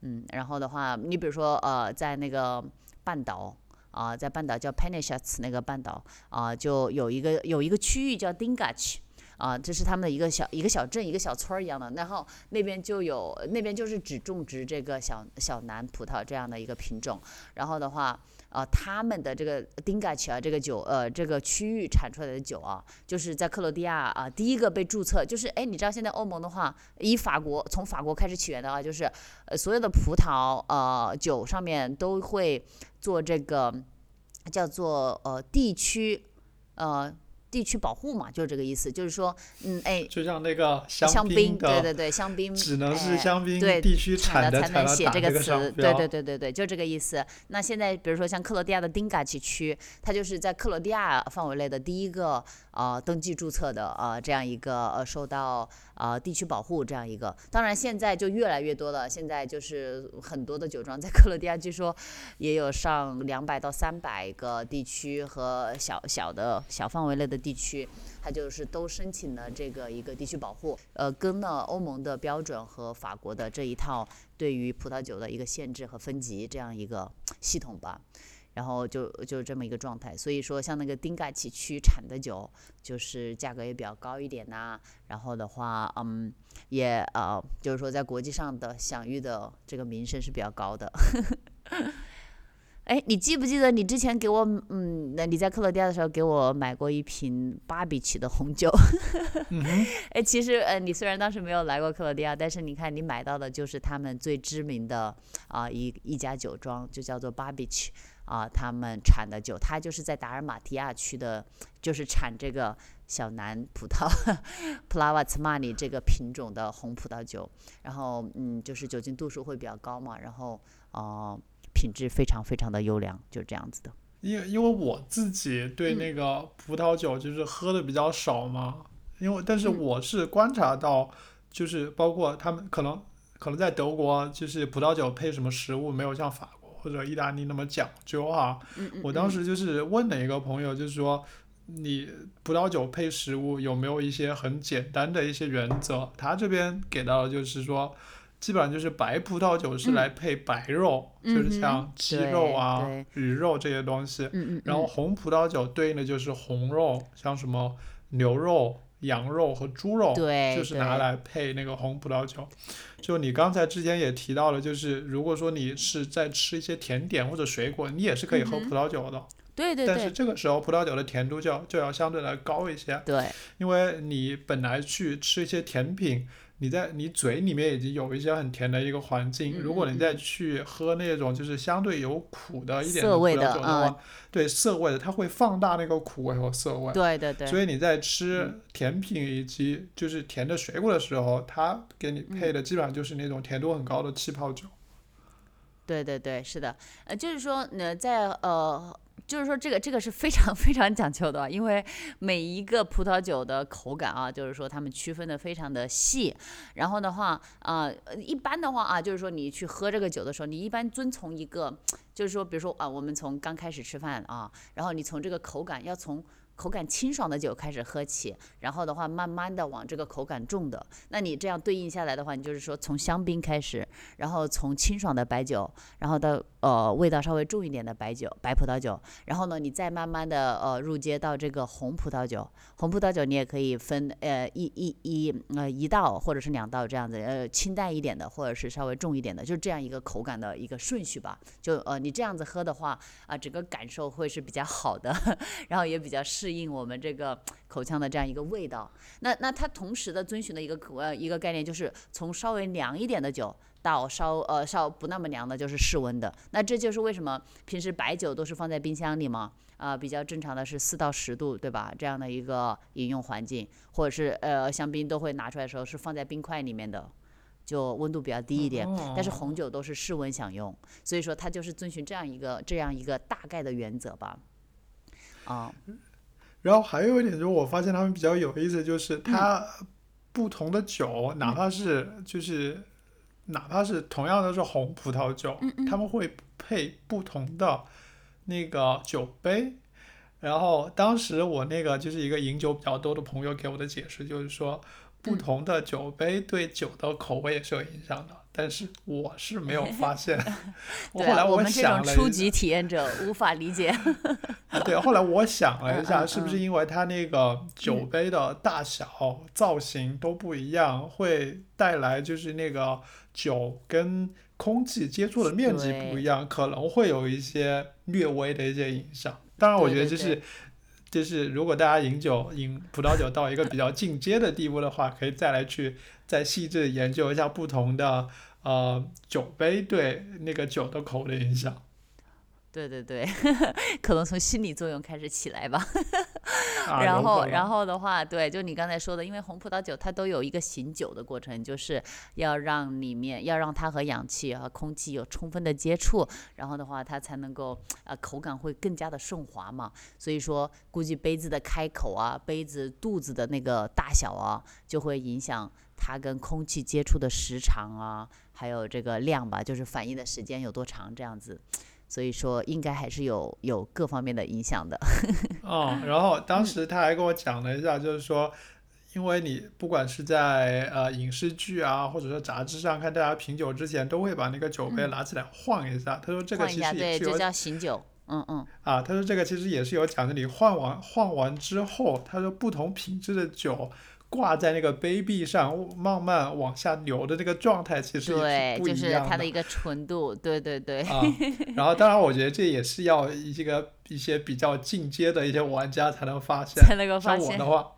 嗯，然后的话，你比如说，呃，在那个半岛啊，在半岛叫 p e n i s h a t s 那个半岛啊，就有一个有一个区域叫 Dingach 啊，这是他们的一个小一个小镇一个小村儿一样的，然后那边就有那边就是只种植这个小小南葡萄这样的一个品种，然后的话。啊，他们的这个丁嘎奇啊，这个酒，呃，这个区域产出来的酒啊，就是在克罗地亚啊，第一个被注册，就是哎，你知道现在欧盟的话，以法国从法国开始起源的话，就是呃，所有的葡萄呃酒上面都会做这个叫做呃地区呃。地区保护嘛，就是这个意思，就是说，嗯，哎，就像那个香槟，对对对，香槟只能是香槟地区产的才能写这个词，对对对对对，就这个意思。那现在比如说像克罗地亚的丁嘎奇区，它就是在克罗地亚范围内的第一个呃登记注册的呃这样一个呃受到呃地区保护这样一个。当然现在就越来越多了，现在就是很多的酒庄在 克罗地亚，据说也有上两百到三百个地区和小小的小范围内的。地区，它就是都申请了这个一个地区保护，呃，跟了欧盟的标准和法国的这一套对于葡萄酒的一个限制和分级这样一个系统吧，然后就就是这么一个状态。所以说，像那个丁盖奇区产的酒，就是价格也比较高一点呐。然后的话，嗯，也呃，就是说在国际上的享誉的这个名声是比较高的。哎，你记不记得你之前给我，嗯，那你在克罗地亚的时候给我买过一瓶巴比奇的红酒？哎，其实，呃，你虽然当时没有来过克罗地亚，但是你看你买到的就是他们最知名的啊一一家酒庄，就叫做巴比奇啊，他们产的酒，它就是在达尔马提亚区的，就是产这个小南葡萄 普拉瓦茨玛尼这个品种的红葡萄酒，然后嗯，就是酒精度数会比较高嘛，然后呃，品质非常非常的优良，就是这样子的。因为因为我自己对嗯。那个葡萄酒就是喝的比较少嘛，因为但是嗯。我是观察到，就是包括他们可能可能在德国，就是葡萄酒配什么食物没有像法国或者意大利那么讲究啊。嗯嗯，我当嗯时就是问了一个朋友，就是说你葡萄酒配食物有没有一些很简单的一些原则？他这边给到的就是说。基本上就是白葡萄酒是嗯来配白肉，就是像鸡肉啊对、鱼肉这些东西。嗯嗯，然后嗯红葡萄酒对应的就是红肉，像什么牛肉、羊肉和猪肉，对，就是拿来配那个红葡萄酒。就你刚才之前也提到了，就是如果说你是在吃一些甜点或者水果，你也是可以喝葡萄酒的，对对但是这个时候葡萄酒的甜度就要就要相对来高一些，对，因为你本来去吃一些甜品。你在你嘴里面已经有一些很甜的一个环境，嗯如果嗯。你再去喝那种就是相对有苦的一点的涩葡萄味的嗯酒的话，对涩味的，它会放大那个苦味和涩味。对对对，所以你在吃甜品以及就是甜的水果的时候，它给你配的基本上就是那种甜度很高的气泡酒。对对对，是的，呃，就是说呢，在呃，就是说这个这个是非常 非常讲究的，因为每一个葡萄酒的口感啊，就是说它们区分的非常的细。然后的话，呃，一般的话啊，就是说你去喝这个酒的时候，你一般遵从一个，就是说，比如说啊，我们从刚开始吃饭啊，然后你从这个口感要从。口感清爽的酒开始喝起，然后的话，慢慢的往这个口感重的，那你这样对应下来的话，你就是说从香槟开始，然后从清爽的白酒，然后到呃味道稍微重一点的白酒、白葡萄酒，然后呢，你再慢慢的呃入阶到这个红葡萄酒。红葡萄酒你也可以分呃一一一呃一道或者是两道这样子，呃清淡一点的或者是稍微重一点的，就这样一个口感的一个顺序吧。就呃你这样子喝的话啊、整个感受会是比较好的，然后也比较适应我们这个口腔的这样一个味道。那那它同时的遵循的一个口呃一个概念就是从稍微凉一点的酒。到稍呃稍不那么凉的，就是室温的。那这就是为什么平时白酒都是放在冰箱里嘛，啊、比较正常的是四到十度，对吧？这样的一个饮用环境，或者是呃香槟都会拿出来的时候是放在冰块里面的，就温度比较低一点。但是哦红酒都是室温享用，所以说它就是遵循这样一个这样一个大概的原则吧。啊、然后还有一点就是，我发现他们比较有意思，就是它不同的酒，哪怕是就是哪怕是同样都是红葡萄酒，他们会配不同的那个酒杯。然后当时我那个就是一个饮酒比较多的朋友给我的解释，就是说不嗯同的酒杯对酒的口味也是有影响的，但是我是没有 发现。后来我们这想初级体验者无法理解。对，后来我想了一嗯下，嗯是不是因为它那个酒杯的大小、造型都不一样，会带来就是那个酒跟空气接触的面积不一样，可能会有一些略微的一些影响。当然，我觉得对对就是。就是如果大家饮酒饮葡萄酒到一个比较进阶的地步的话，可以再来去再细致研究一下不同的呃酒杯对那个酒的口的影响。对对对，可能从心理作用开始起来吧。啊、然后，后然后的话，对，就你刚才说的，因为红葡萄酒它都有一个醒酒的过程，就是要让里面要让它和氧气和空气有充分的接触，然后的话它才能够呃口感会更加的顺滑嘛。所以说，估计杯子的开口啊，杯子肚子的那个大小啊，就会影响它跟空气接触的时长啊，还有这个量吧，就是反应的时间有多长这样子。所以说，应该还是有有各方面的影响的。哦，然后当时他还跟我讲了一下，就是说，因为你不管是在呃影视剧啊，或者说杂志上看大家品酒之前，都会把那个酒杯拿起来晃一下。他说这个其实也是有这叫醒酒。嗯嗯，啊，他说这个其实也是有讲的。你晃完晃完之后，他说不同品质的酒挂在那个杯壁上，慢慢往下流的这个状态，其实也对，不就是一样的它的一个纯度，对对对，啊。然后当然，我觉得这也是要一个一些比较进阶的一些玩家才能发现。才能够发现像我的。话，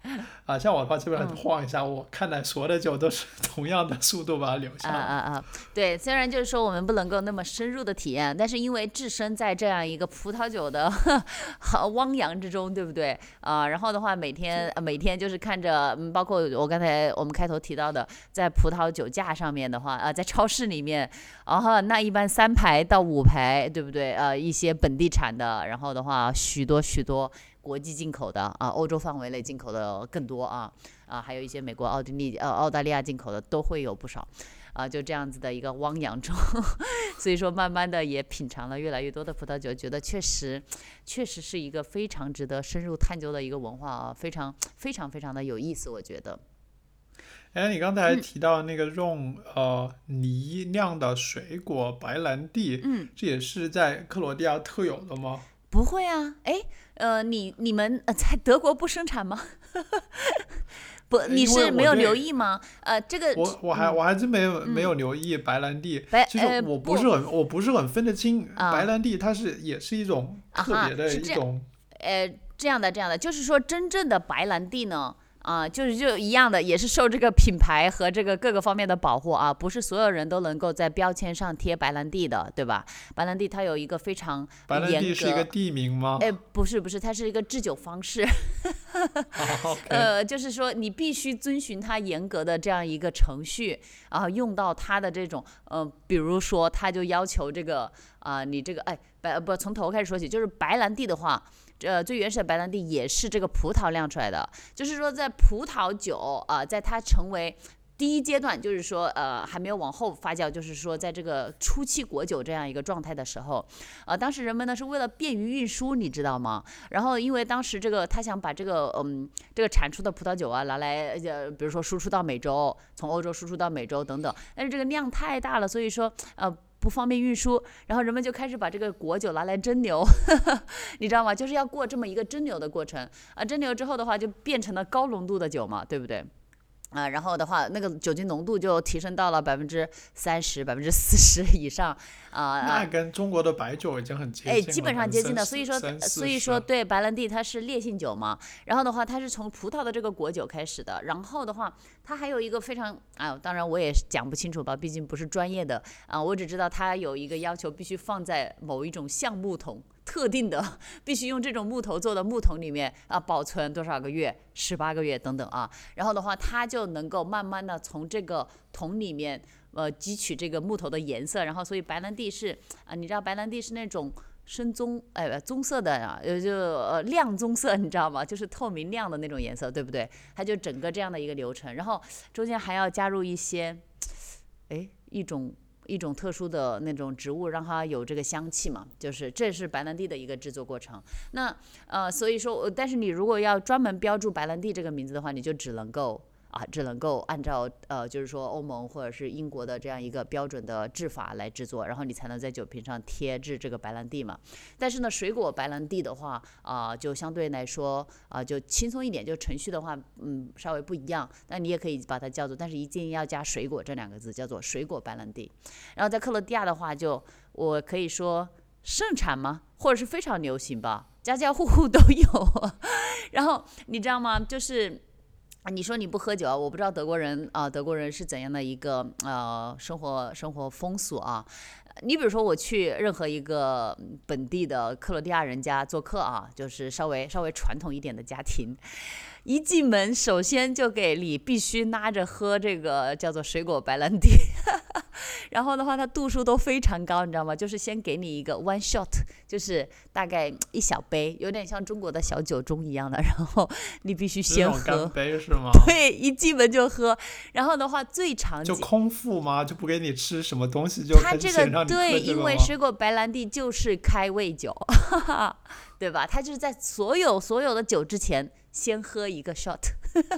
啊，像我的话，基本上嗯晃一下，我看待所有的酒都是同样的速度把它留下啊。啊啊！对，虽然就是说我们不能够那么深入的体验，但是因为置身在这样一个葡萄酒的 汪洋之中，对不对？啊、然后的话，每天、呃每天就是看着，嗯，包括我刚才我们开头提到的，在葡萄酒架上面的话，啊、在超市里面，然后那一般三排到五排，对不对？呃，一些本地产的，然后的话，许多许多国际进口的啊，欧洲范围内进口的更多啊啊，还有一些美国、奥地利、呃澳大利亚进口的都会有不少。啊，就这样子的一个汪洋中，所以说慢慢的也品尝了越来越多的葡萄酒，觉得确实，确实是一个非常值得深入探究的一个文化啊，非常非常非常的有意思，我觉得。哎，你刚才提到那个用呃泥酿的水果白兰地，嗯，这也是在克罗地亚特有的吗？不会啊，哎，呃，你你们呃在德国不生产吗？不，你是没有留意吗？呃，这个我我还我还真没有没有留意白兰地。白其实我不是很我不是很分得清啊白兰地，它是也是一种特别的一种呃，这样的，这样的，就是说真正的白兰地呢，啊、就是就一样的，也是受这个品牌和这个各个方面的保护啊，不是所有人都能够在标签上贴白兰地的，对吧？白兰地它有一个非常白兰地是一个。地名吗？哎，不是不是，它是一个制酒方式，呃，就是说你必须遵循它严格的这样一个程序，然后用到它的这种，呃，比如说它就要求这个啊、你这个哎白不从头开始说起，就是白兰地的话，呃，最原始的白兰地也是这个葡萄酿出来的，就是说在葡萄酒啊、在它成为第一阶段，就是说呃还没有往后发酵，就是说在这个初期果酒这样一个状态的时候，呃，当时人们呢是为了便于运输，你知道吗？然后因为当时这个他想把这个嗯这个产出的葡萄酒啊拿来呃比如说输出到美洲，从欧洲输出到美洲等等，但是这个量太大了，所以说呃。不方便运输，然后人们就开始把这个果酒拿来蒸馏，你知道吗？就是要过这么一个蒸馏的过程啊。蒸馏之后的话，就变成了高浓度的酒嘛，对不对？啊，然后的话，那个酒精浓度就提升到了百分之三十、百分之四十以上啊。啊那跟中国的白酒已经很接近了，哎，基本上接近的，所以说，所以说，对白兰地它是烈性酒嘛，然后的话，它是从葡萄的这个果酒开始的，然后的话，它还有一个非常啊，当然我也讲不清楚吧，毕竟不是专业的啊，我只知道它有一个要求，必须放在某一种橡木桶。特定的，必须用这种木头做的木桶里面啊，保存多少个月，十八个月等等啊。然后的话，它就能够慢慢的从这个桶里面呃汲取这个木头的颜色，然后所以白兰地是啊，你知道白兰地是那种深棕哎棕色的啊，呃就呃亮棕色，你知道吗？就是透明亮的那种颜色，对不对？它就整个这样的一个流程，然后中间还要加入一些哎一种。一种特殊的那种植物，让它有这个香气嘛，就是这是白兰地的一个制作过程。那呃，所以说，但是你如果要专门标注白兰地这个名字的话，你就只能够啊，只能够按照呃，就是说欧盟或者是英国的这样一个标准的制法来制作，然后你才能在酒瓶上贴制这个白兰地嘛。但是呢，水果白兰地的话啊、就相对来说啊、就轻松一点，就程序的话，嗯，稍微不一样。那你也可以把它叫做，但是一定要加水果这两个字，叫做水果白兰地。然后在克罗地亚的话就，我可以说盛产吗？或者是非常流行吧，家家户户都有。然后你知道吗？就是。啊你说你不喝酒啊？我不知道德国人啊、德国人是怎样的一个呃生活生活风俗啊。你比如说，我去任何一个本地的克罗地亚人家做客啊，就是稍微稍微传统一点的家庭，一进门首先就给你必须拉着喝这个叫做水果白兰地，然后的话，它度数都非常高，你知道吗？就是先给你一个 one shot，就是大概一小杯，有点像中国的小酒盅一样的，然后你必须先是那种干喝。杯是吗？对，一进门就喝，然后的话最常见，就空腹吗？就不给你吃什么东西就它这个先让你喝对？因为水果白兰地就是开胃酒，对吧？它就是在所有所有的酒之前先喝一个 shot，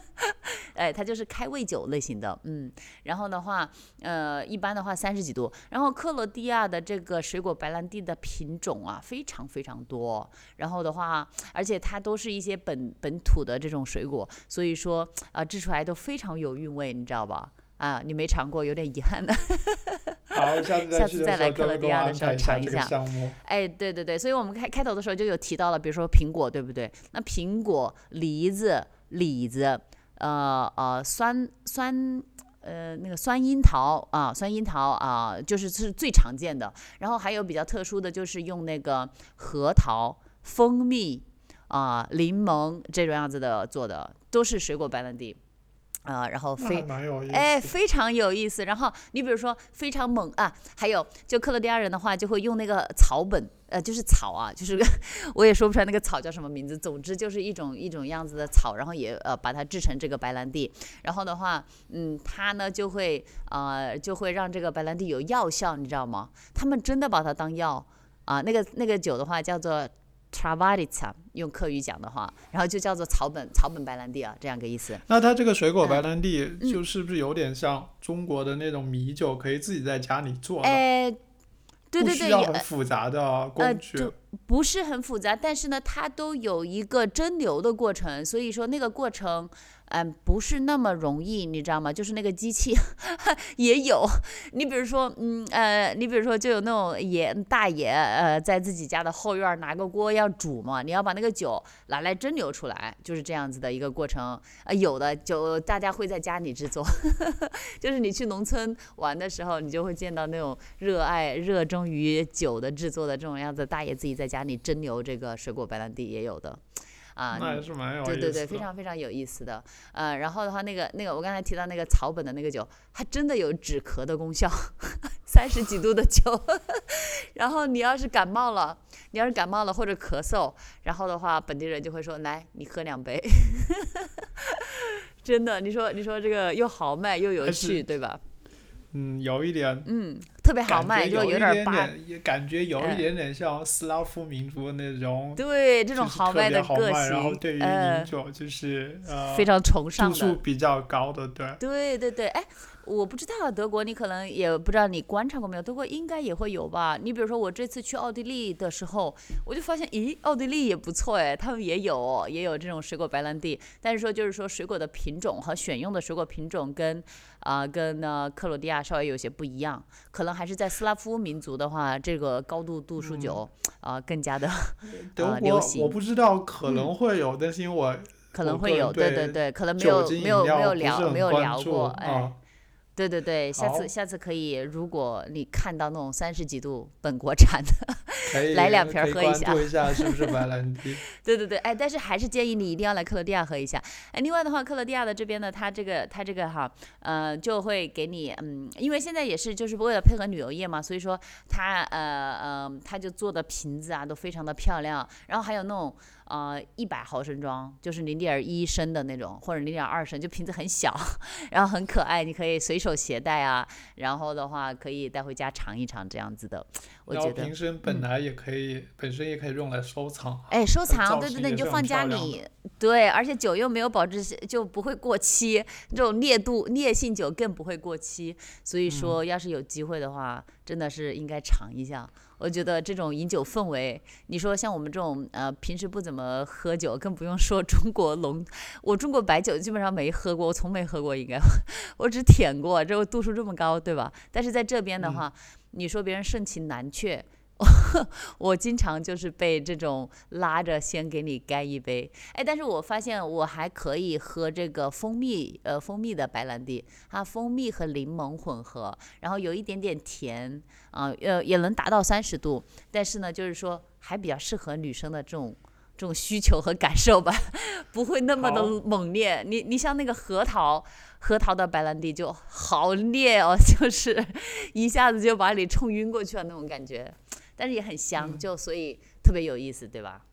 哎，它就是开胃酒类型的，嗯。然后的话，呃，一般的话三十几度。然后克罗地亚的这个水果白兰地的品种啊，非常非常多。然后的话，而且它都是一些本本土的这种水果，所以说啊、制出来都非常有韵味，你知道吧？啊，你没尝过，有点遗憾的。好，下次下次再来克罗地亚的时候尝一下。哎，对对对，所以我们开开头的时候就有提到了，比如说苹果，对不对？那苹果、梨子、李子，呃呃，酸酸。呃，那个酸樱桃啊，酸樱桃啊，就是是最常见的。然后还有比较特殊的就是用那个核桃、蜂蜜啊、柠檬这种样子的做的，都是水果白兰地啊。然后非。哎，非常有意思。然后你比如说非常猛啊，还有就克罗地亚人的话，就会用那个草本，呃，就是草啊，就是 我也说不出来那个草叫什么名字。总之就是一种一种样子的草，然后也呃把它制成这个白兰地。然后的话，嗯，它呢就会呃就会让这个白兰地有药效，你知道吗？他们真的把它当药啊。那个那个酒的话叫做 Travarica，用客语讲的话，然后就叫做草本草本白兰地啊，这样个意思。那它这个水果白嗯兰地，就是不是有点像中国的那种米酒，可以自己在家里做的，哎，对对对，不需要很复杂的呃工具。就不是很复杂，但是呢，它都有一个蒸馏的过程，所以说那个过程，嗯、不是那么容易，你知道吗？就是那个机器 也有，你比如说，嗯呃，你比如说就有那种爷大爷，呃，在自己家的后院拿个锅要煮嘛，你要把那个酒拿来蒸馏出来，就是这样子的一个过程。呃，有的酒大家会在家里制作，就是你去农村玩的时候，你就会见到那种热爱、热衷于酒的制作的这种样子大爷自己在家里蒸馏这个水果白兰地也有的，啊，那也是蛮有意思的。对对对，非常非常有意思的。呃，然后的话，那个那个我刚才提到那个草本的那个酒，它真的有止咳的功效，三十几度的酒。然后你要是感冒了，你要是感冒了或者咳嗽，然后的话，本地人就会说来，你喝两杯。真的，你说你说这个又豪迈又有趣，对吧？嗯，有一点嗯，特别豪感迈，就觉有一点八，点感觉有哎一点点像斯拉夫民族那种，对这这种豪迈的个性，然后，对于呃饮，酒就是呃非常崇尚的。度数比较高的，对。对对对，哎，我不知道德国，你可能也不知道你观察过没有，德国应该也会有吧。你比如说我这次去奥地利的时候，我就发现，咦，奥地利也不错哎，他们也有也有这种水果白兰地，但是说就是说水果的品种和选用的水果品种跟啊、跟呢克罗地亚稍微有些不一样，可能还是在斯拉夫民族的话，这个高度度数酒啊、更加的 德呃流国行我不知道，可能会有，但是因为我可能会有，对对对对，可能没有没有没有聊没有聊过，哎。啊。对对对，下次下次可以，如果你看到那种三十几度本国产的，可以来两瓶喝一下注一下是不是白兰地？对对对，哎，但是还是建议你一定要来克罗地亚喝一下。哎，另外的话，克罗地亚的这边呢，它这个它这个哈，呃，就会给你，嗯，因为现在也是就是为了配合旅游业嘛，所以说它呃呃，它就做的瓶子啊都非常的漂亮，然后还有那种呃一百毫升装，就是零点一升的那种，或者零点二升，就瓶子很小，然后很可爱，你可以随手携带啊，然后的话可以带回家尝一尝这样子的，我觉得。瓶身本嗯来也可以，本身也可以用来收藏。哎，收藏，对对对，你就放家里，对，而且酒又没有保质期，就不会过期，这种烈度烈性酒更不会过期。所以说，要是有机会的话，真的是应该尝一下。我觉得这种饮酒氛围，你说像我们这种呃平时不怎么喝酒，更不用说中国龙，我中国白酒基本上没喝过，我从没喝过，应该 我只舔过，这个度数这么高，对吧？但是在这边的嗯话，你说别人盛情难却。我经常就是被这种拉着先给你干一杯，哎，但是我发现我还可以喝这个蜂蜜，呃，蜂蜜的白兰地，它蜂蜜和柠檬混合，然后有一点点甜，啊、呃，也能达到三十度，但是呢，就是说还比较适合女生的这种。这种需求和感受吧，不会那么的猛烈。你你像那个核桃，核桃的白兰地就好烈哦，就是一下子就把你冲晕过去了那种感觉。但是也很香，嗯。就所以特别有意思，对吧？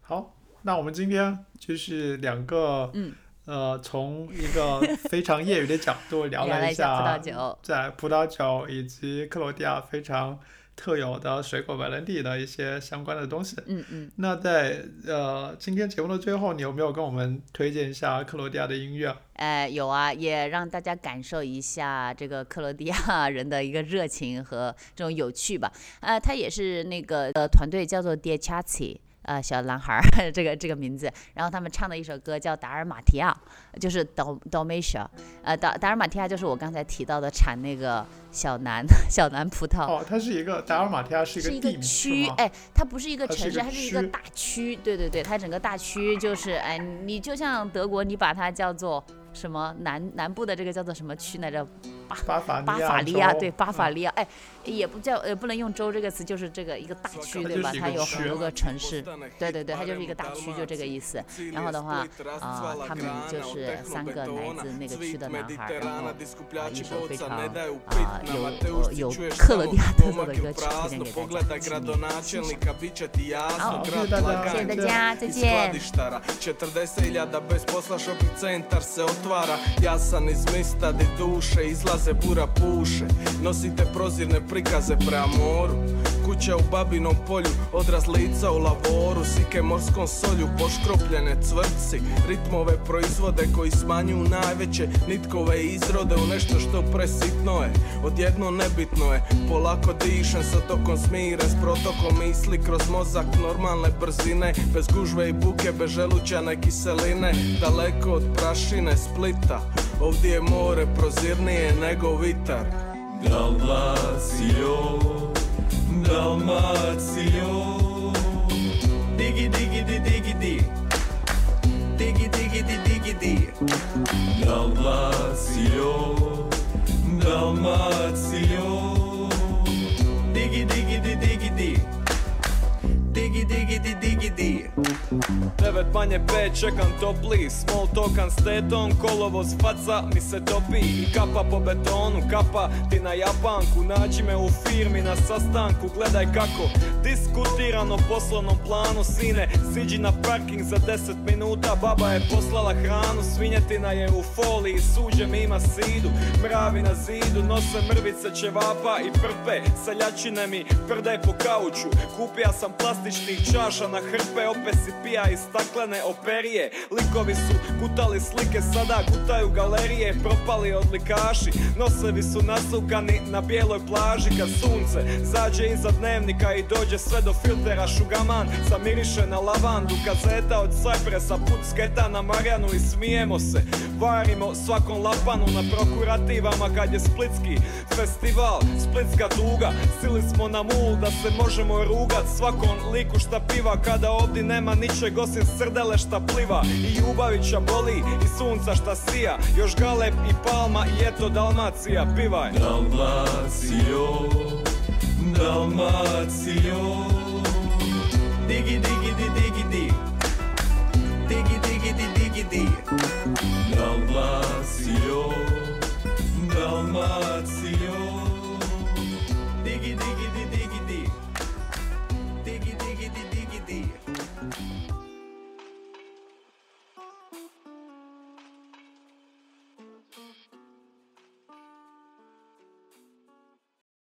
好，那我们今天就是两个，嗯，呃，从一个非常业余的角度聊 聊了一一下葡萄酒。在葡萄酒以及克罗地亚非常特有的水果白兰地的一些相关的东西。嗯嗯，那在呃今天节目的最后，你有没有跟我们推荐一下克罗地亚的音乐？哎，有啊，也让大家感受一下这个克罗地亚人的一个热情和这种有趣吧。呃，他也是那个呃团队叫做 d i a c h a z i 呃小男孩儿 这个这个名字，然后他们唱的一首歌叫《达尔马提亚》，就是 Dal Dalmatia，呃达达尔马提亚就是我刚才提到的产那个小南 小南葡萄。哦，它是一个达尔马提亚是一是一个个地名区，哎，它不是一个城市，它是一个大区。对对对，它整个大区就是，哎，你就像德国，你把它叫做什么南南部的这个叫做什么区来着？巴伐巴伐利亚，对，巴伐嗯利亚，哎，也不叫，呃，不能用州这个词，就是这个一个大区，对吧它有很多个城市，对对对，它就是一个大区，就这个意思。然后的话，啊、他们就是三个来自那个区的男孩，然后啊、一首非常啊、有呃有克罗地亚特色的歌曲推荐给大家，请你欣赏。好，谢谢大家谢谢大家，再见。40.000 bez posla shopping centar se otvara Ja sam iz mista di duše izlaze bura puše. Nosite prozirne prikaze prema moru Kuća u babinom polju, odraz lica u lavoru Sike morskom solju, poškropljene cvrci Ritmove proizvode koji smanjuju najveće Nitkove izrode u nešto što presitno je Odjedno nebitno je, polako dišem sa tokom smiren S protokom misli kroz mozak normalne brzine Bez gužve i buke, bez želućane kiseline Daleko od prašine Splita Ovdje je more prozirnije nego vitar. Dalmacio, Dalmatio. digi digi di digi, di. digi digi di diggy di. Dalmatio. Dalmatio. digi digi. di di. Digi, digi, di, digi, di. Devet manje pet, čekam topli Small talkan s tetom, kolovo s faca mi se topi. Kapa po betonu, kapa ti na japanku. Nađi me u firmi na sastanku, gledaj kako Diskutiran o poslovnom planu. Sine, siđi na parking za 10 minuta. Baba je poslala hranu, svinjetina je u foliji Suđe mi ima sidu, mravi na zidu Nose mrvice ćevapa i prpe. Seljačine mi prde po kauču. Kupija sam plastičnih čaša na hrpe Opet si pija iz staklene operije. Likovi su gutali slike, sada gutaju galerije. Propali odlikaši, nosevi su nasukani na bijeloj plaži. Kad sunce zađe iza dnevnika i dođe sve do filtera Šugaman zamiriše na lavandu. Kazeta od Cypressa, put sketa na Marjanu i smijemo se. Varimo svakom lapanu na prokurativama. Kad je splitski festival Splitska tuga, sili smo na mul da se možemo rugat. Svakom liku šta piva kada ovdje nema ničeg osim srdele šta pliva. I Ljubavića boli i sunca šta sija. Još Galeb i Palma i eto Dalmacija pivaj. Dalmacio, Dalmacio Digi digi di digi di. Digi digi di digi di. Dalmacio